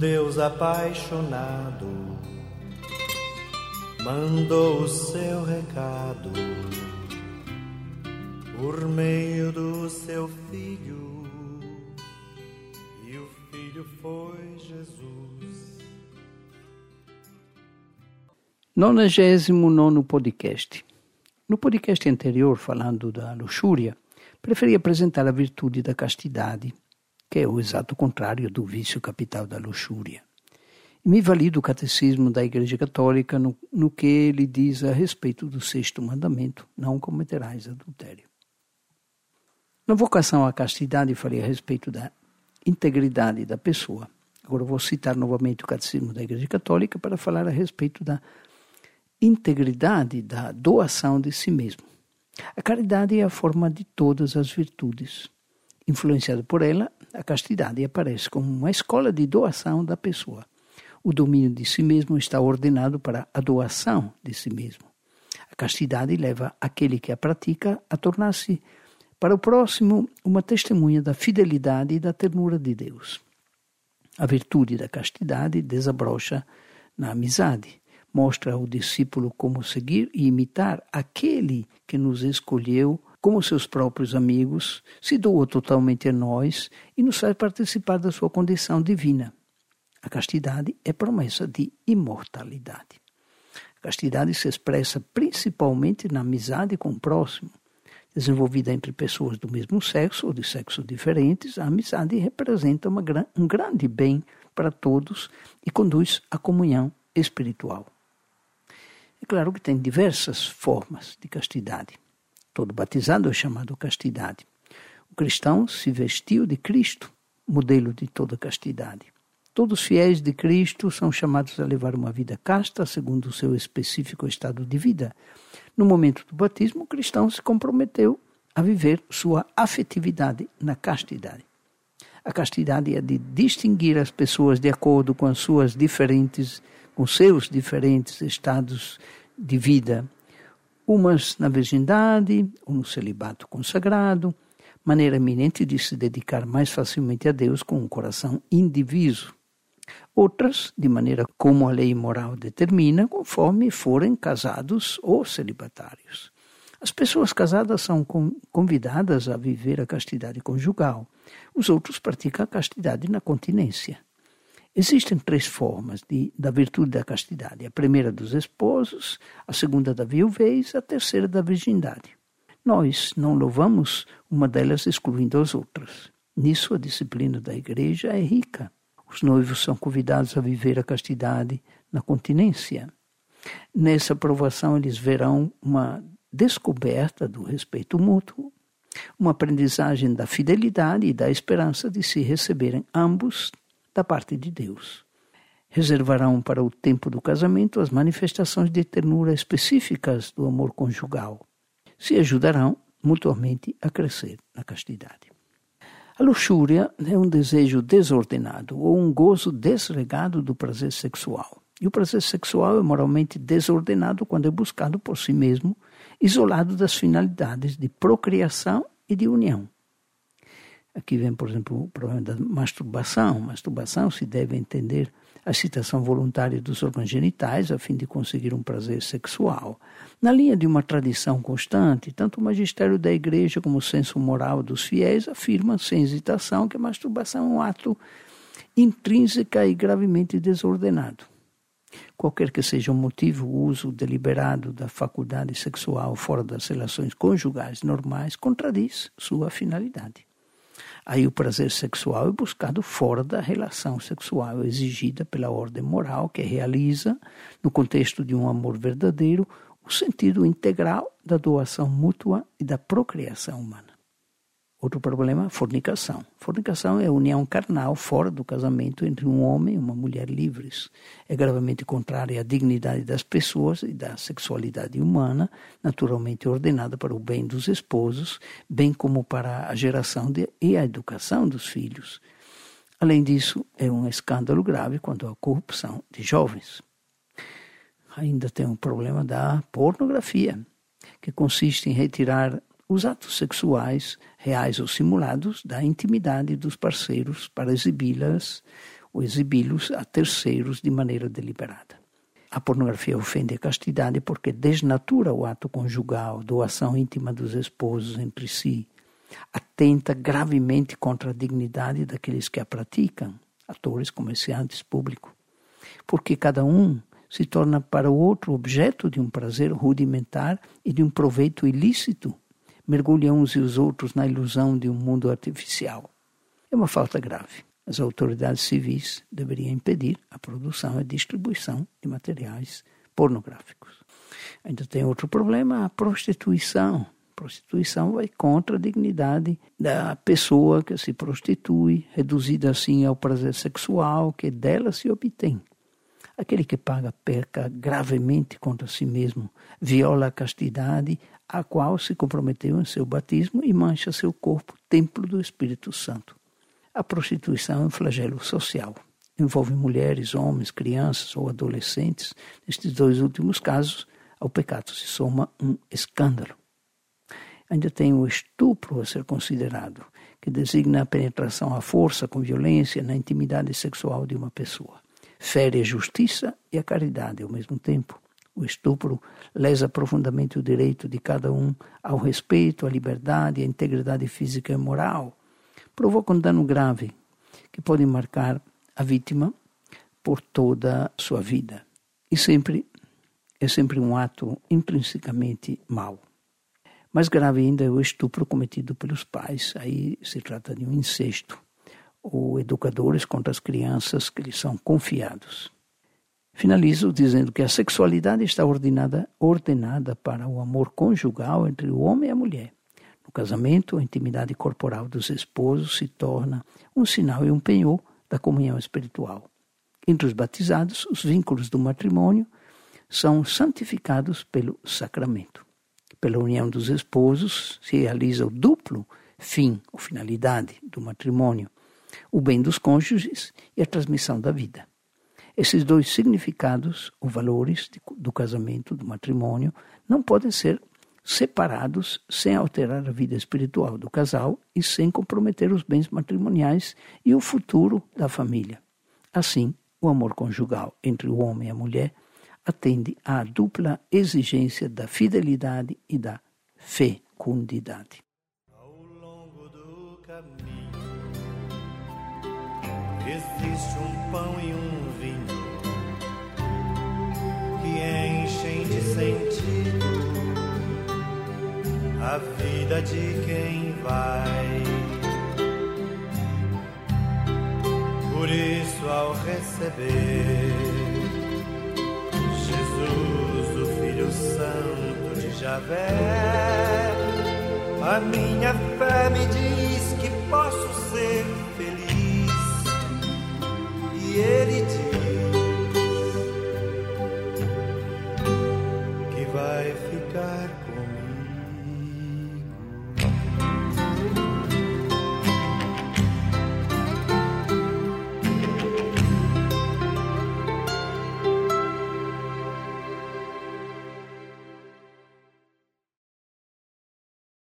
Deus apaixonado mandou o seu recado por meio do seu filho, e o filho foi Jesus. 99 podcast. No podcast anterior, falando da luxúria, preferi apresentar a virtude da castidade, que é o exato contrário do vício capital da luxúria. E me vali do catecismo da Igreja Católica no, no que ele diz a respeito do sexto mandamento: não cometerás adultério. Na vocação à castidade, falei a respeito da integridade da pessoa. Agora vou citar novamente o Catecismo da Igreja Católica para falar a respeito da integridade da doação de si mesmo. A caridade é a forma de todas as virtudes. Influenciada por ela, a castidade aparece como uma escola de doação da pessoa. O domínio de si mesmo está ordenado para a doação de si mesmo. A castidade leva aquele que a pratica a tornar-se para o próximo uma testemunha da fidelidade e da ternura de Deus. A virtude da castidade desabrocha na amizade, mostra ao discípulo como seguir e imitar aquele que nos escolheu como seus próprios amigos, se doa totalmente a nós e nos faz participar da sua condição divina. A castidade é promessa de imortalidade. A castidade se expressa principalmente na amizade com o próximo, desenvolvida entre pessoas do mesmo sexo ou de sexos diferentes, a amizade representa uma, um grande bem para todos e conduz à comunhão espiritual. É claro que tem diversas formas de castidade. Todo batizado é chamado castidade. O cristão se vestiu de Cristo, modelo de toda castidade. Todos os fiéis de Cristo são chamados a levar uma vida casta segundo o seu específico estado de vida. No momento do batismo, o cristão se comprometeu a viver sua afetividade na castidade. A castidade é de distinguir as pessoas de acordo com as suas diferentes, com seus diferentes estados de vida, umas na virgindade, ou no celibato consagrado, maneira eminente de se dedicar mais facilmente a Deus com um coração indiviso outras de maneira como a lei moral determina, conforme forem casados ou celibatários. As pessoas casadas são convidadas a viver a castidade conjugal. Os outros praticam a castidade na continência. Existem três formas de, da virtude da castidade: a primeira dos esposos, a segunda da viuvez, a terceira da virgindade. Nós não louvamos uma delas excluindo as outras. Nisso a disciplina da igreja é rica. Os noivos são convidados a viver a castidade na continência. Nessa aprovação, eles verão uma descoberta do respeito mútuo, uma aprendizagem da fidelidade e da esperança de se receberem ambos da parte de Deus. Reservarão para o tempo do casamento as manifestações de ternura específicas do amor conjugal. Se ajudarão mutuamente a crescer na castidade. A luxúria é um desejo desordenado ou um gozo desregado do prazer sexual. E o prazer sexual é moralmente desordenado quando é buscado por si mesmo, isolado das finalidades de procriação e de união. Aqui vem, por exemplo, o problema da masturbação. Masturbação se deve entender a excitação voluntária dos órgãos genitais a fim de conseguir um prazer sexual. Na linha de uma tradição constante, tanto o magistério da Igreja como o senso moral dos fiéis afirmam sem hesitação que a masturbação é um ato intrínseca e gravemente desordenado. Qualquer que seja o motivo, o uso deliberado da faculdade sexual fora das relações conjugais normais contradiz sua finalidade. Aí o prazer sexual é buscado fora da relação sexual exigida pela ordem moral que realiza, no contexto de um amor verdadeiro, o sentido integral da doação mútua e da procriação humana. Outro problema, fornicação. Fornicação é a união carnal fora do casamento entre um homem e uma mulher livres. É gravemente contrária à dignidade das pessoas e da sexualidade humana, naturalmente ordenada para o bem dos esposos, bem como para a geração de, e a educação dos filhos. Além disso, é um escândalo grave quanto à corrupção de jovens. Ainda tem um problema da pornografia, que consiste em retirar os atos sexuais, reais ou simulados, da intimidade dos parceiros para exibi-las ou exibi-los a terceiros de maneira deliberada. A pornografia ofende a castidade porque desnatura o ato conjugal, doação íntima dos esposos entre si, atenta gravemente contra a dignidade daqueles que a praticam, atores, comerciantes, público, porque cada um se torna para o outro objeto de um prazer rudimentar e de um proveito ilícito, mergulha uns e os outros na ilusão de um mundo artificial. É uma falta grave. As autoridades civis deveriam impedir a produção e distribuição de materiais pornográficos. Ainda tem outro problema, a prostituição. A prostituição vai contra a dignidade da pessoa que se prostitui, reduzida assim ao prazer sexual que dela se obtém. Aquele que paga peca gravemente contra si mesmo, viola a castidade a qual se comprometeu em seu batismo e mancha seu corpo, templo do Espírito Santo. A prostituição é um flagelo social. Envolve mulheres, homens, crianças ou adolescentes. Nestes dois últimos casos, ao pecado se soma um escândalo. Ainda tem o estupro a ser considerado, que designa a penetração à força com violência na intimidade sexual de uma pessoa fere a justiça e a caridade ao mesmo tempo. O estupro lesa profundamente o direito de cada um ao respeito, à liberdade, à integridade física e moral. Provoca um dano grave que pode marcar a vítima por toda a sua vida. E sempre é sempre um ato intrinsecamente mau. Mais grave ainda é o estupro cometido pelos pais. Aí se trata de um incesto ou educadores contra as crianças que lhes são confiados. Finalizo dizendo que a sexualidade está ordenada, ordenada para o amor conjugal entre o homem e a mulher. No casamento, a intimidade corporal dos esposos se torna um sinal e um penhor da comunhão espiritual. Entre os batizados, os vínculos do matrimônio são santificados pelo sacramento. Pela união dos esposos se realiza o duplo fim ou finalidade do matrimônio, o bem dos cônjuges e a transmissão da vida. Esses dois significados ou valores do casamento, do matrimônio, não podem ser separados sem alterar a vida espiritual do casal e sem comprometer os bens matrimoniais e o futuro da família. Assim, o amor conjugal entre o homem e a mulher atende à dupla exigência da fidelidade e da fecundidade. Existe um pão e um vinho que enchem de sentido a vida de quem vai. Por isso, ao receber Jesus, o Filho Santo de Javé, a minha fé me diz ele te